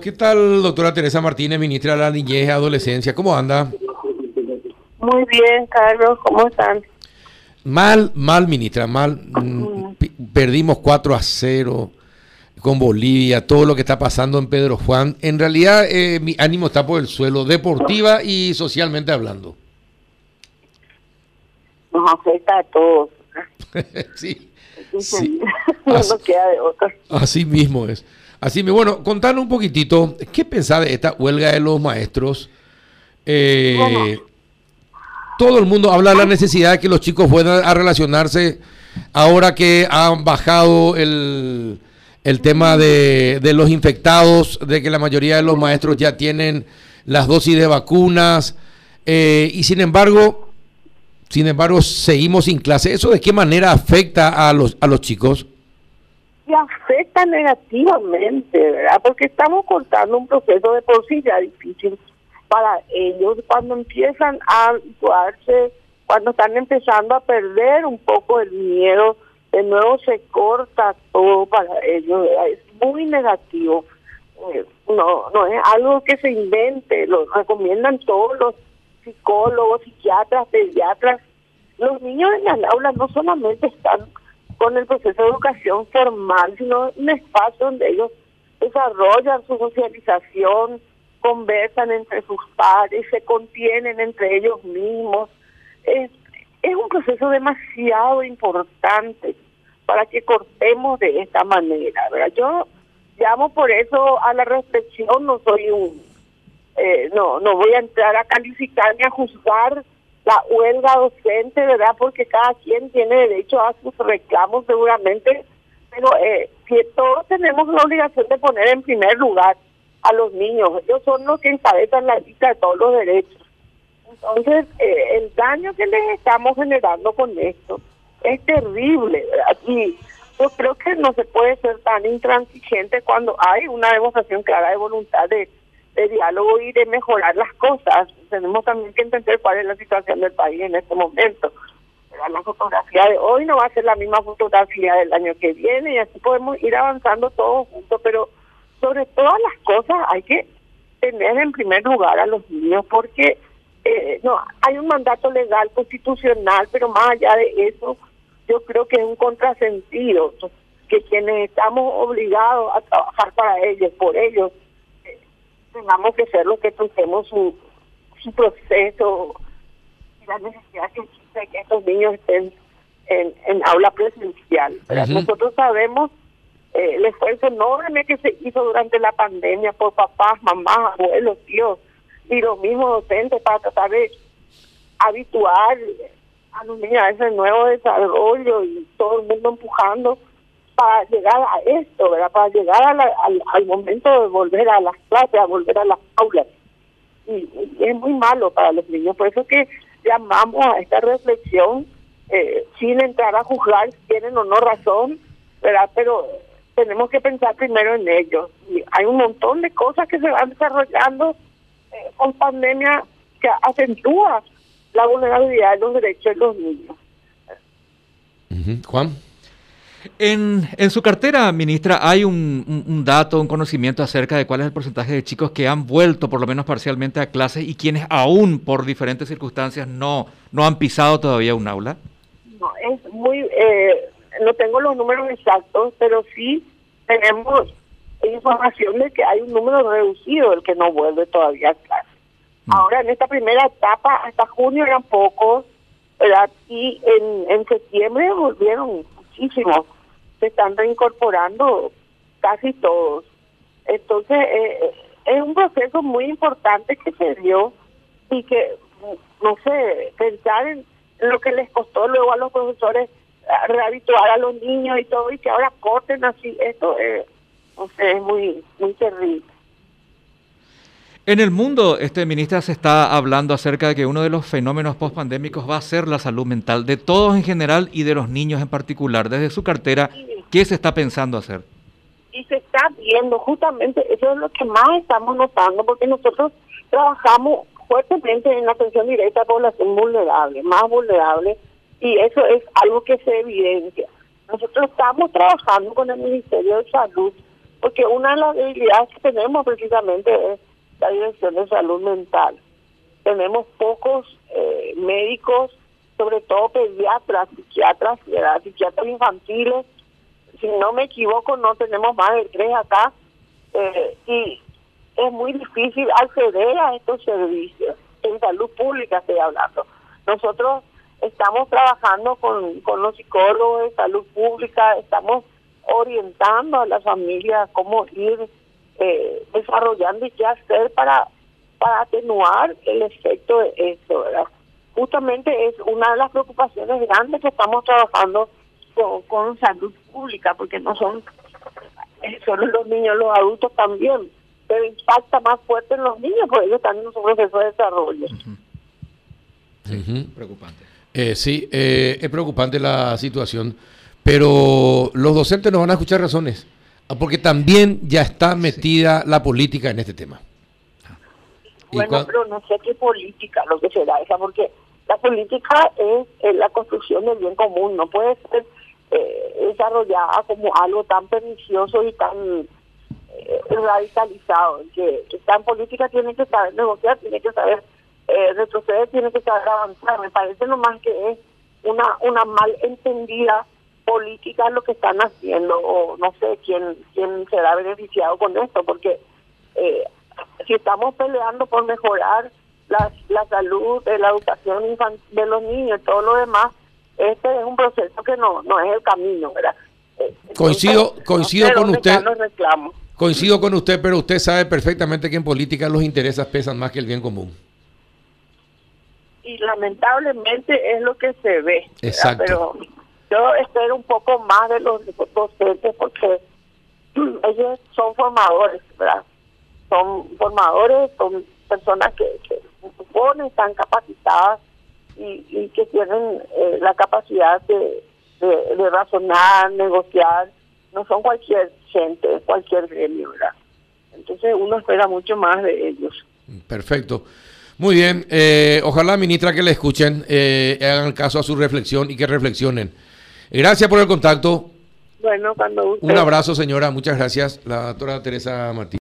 ¿Qué tal, doctora Teresa Martínez, ministra de la Niñez y Adolescencia? ¿Cómo anda? Muy bien, Carlos, ¿cómo están? Mal, mal, ministra, mal. Mm, perdimos 4 a 0 con Bolivia, todo lo que está pasando en Pedro Juan. En realidad, eh, mi ánimo está por el suelo, deportiva y socialmente hablando. Nos afecta a todos. sí. Sí. no queda de otra. Así mismo es. Así me, bueno, contanos un poquitito, ¿qué pensás de esta huelga de los maestros? Eh, todo el mundo habla de la necesidad de que los chicos puedan a relacionarse ahora que han bajado el, el tema de, de, los infectados, de que la mayoría de los maestros ya tienen las dosis de vacunas, eh, y sin embargo, sin embargo, seguimos sin clase. ¿Eso de qué manera afecta a los, a los chicos? afecta negativamente, ¿verdad? Porque estamos cortando un proceso de por sí ya difícil para ellos cuando empiezan a habituarse, cuando están empezando a perder un poco el miedo, de nuevo se corta todo para ellos, es muy negativo. Eh, no, no es algo que se invente, lo recomiendan todos los psicólogos, psiquiatras, pediatras. Los niños en las aulas no solamente están con el proceso de educación formal, sino un espacio donde ellos desarrollan su socialización, conversan entre sus padres, se contienen entre ellos mismos. Es, un proceso demasiado importante para que cortemos de esta manera. Yo llamo por eso a la reflexión, no soy un, eh, no, no voy a entrar a calificar ni a juzgar la huelga docente, ¿verdad? Porque cada quien tiene derecho a sus reclamos seguramente, pero eh, todos tenemos la obligación de poner en primer lugar a los niños. Ellos son los que encabezan la lista de todos los derechos. Entonces, eh, el daño que les estamos generando con esto es terrible, ¿verdad? Y yo creo que no se puede ser tan intransigente cuando hay una demostración clara de voluntad de de diálogo y de mejorar las cosas. Tenemos también que entender cuál es la situación del país en este momento. La fotografía de hoy no va a ser la misma fotografía del año que viene y así podemos ir avanzando todos juntos, pero sobre todas las cosas hay que tener en primer lugar a los niños porque eh, no hay un mandato legal constitucional, pero más allá de eso, yo creo que es un contrasentido que quienes estamos obligados a trabajar para ellos, por ellos, tengamos que ser los que toquemos su, su proceso y la necesidad que existe de que estos niños estén en, en aula presencial. Nosotros sabemos eh, el esfuerzo enorme que se hizo durante la pandemia por papás, mamás, abuelos, tíos y los mismos docentes para tratar de habituar a los niños a ese nuevo desarrollo y todo el mundo empujando para llegar a esto, ¿verdad? Para llegar al, momento de volver a las clases, a volver a las aulas. Y, es muy malo para los niños. Por eso que llamamos a esta reflexión, eh, sin entrar a juzgar si tienen o no razón, ¿verdad? Pero tenemos que pensar primero en ellos. Y hay un montón de cosas que se van desarrollando eh, con pandemia que acentúa la vulnerabilidad de los derechos de los niños. Juan. En, en, su cartera, ministra, ¿hay un, un, dato, un conocimiento acerca de cuál es el porcentaje de chicos que han vuelto, por lo menos parcialmente, a clases y quienes aún, por diferentes circunstancias, no, no han pisado todavía un aula? No, es muy... Eh, no tengo los números exactos, pero sí tenemos información de que hay un número reducido el que no vuelve todavía a clases. Mm. Ahora, en esta primera etapa, hasta junio eran pocos, ¿verdad? Y en, en septiembre volvieron se están reincorporando casi todos. Entonces, eh, es un proceso muy importante que se dio y que, no sé, pensar en, lo que les costó luego a los profesores rehabituar a los niños y todo, y que ahora corten así, esto es, no sé, es muy, muy terrible. En el mundo, este ministra se está hablando acerca de que uno de los fenómenos post-pandémicos va a ser la salud mental de todos en general y de los niños en particular. Desde su cartera, ¿qué se está pensando hacer? Y se está viendo, justamente, eso es lo que más estamos notando, porque nosotros trabajamos fuertemente en la atención directa a población vulnerable, más vulnerable, y eso es algo que se evidencia. Nosotros estamos trabajando con el Ministerio de Salud porque una de las debilidades que tenemos precisamente es dirección de salud mental. Tenemos pocos eh, médicos, sobre todo pediatras, psiquiatras, psiquiatras infantiles. Si no me equivoco, no tenemos más de tres acá. Eh, y es muy difícil acceder a estos servicios. En salud pública estoy hablando. Nosotros estamos trabajando con, con los psicólogos de salud pública, estamos orientando a las familias cómo ir eh, desarrollando y qué hacer para, para atenuar el efecto de esto, ¿verdad? Justamente es una de las preocupaciones grandes que estamos trabajando con, con salud pública, porque no son eh, solo los niños, los adultos también, pero impacta más fuerte en los niños porque ellos están en un proceso de desarrollo. Preocupante. Eh, sí, eh, es preocupante la situación, pero los docentes no van a escuchar razones, porque también ya está metida la política en este tema. Bueno, pero no sé qué política lo que será esa, porque la política es, la construcción del bien común, no puede ser eh, desarrollada como algo tan pernicioso y tan radicalizado. Que está en política tiene que saber negociar, tiene que saber eh, retroceder, tiene que saber avanzar. Me parece nomás que es una, una mal entendida política lo que están haciendo, o no sé quién, quién será beneficiado con esto, porque eh, si estamos peleando por mejorar la, la salud, de la educación de los niños y todo lo demás, este es un proceso que no, no es el camino, ¿verdad? Eh, coincido, coincido con usted. Coincido con usted, pero usted sabe perfectamente que en política los intereses pesan más que el bien común y lamentablemente es lo que se ve. Exacto. Pero yo espero un poco más de los docentes porque ellos son formadores, ¿verdad? Son formadores, son personas que, que suponen están capacitadas y, que tienen eh, la capacidad de, de, razonar, negociar. No son cualquier gente, cualquier gremio, ¿verdad? Entonces uno espera mucho más de ellos. Perfecto. Muy bien, eh, ojalá, ministra, que le escuchen, eh, hagan caso a su reflexión y que reflexionen. Gracias por el contacto. Bueno, cuando Un abrazo, señora. Muchas gracias, la doctora Teresa Martínez.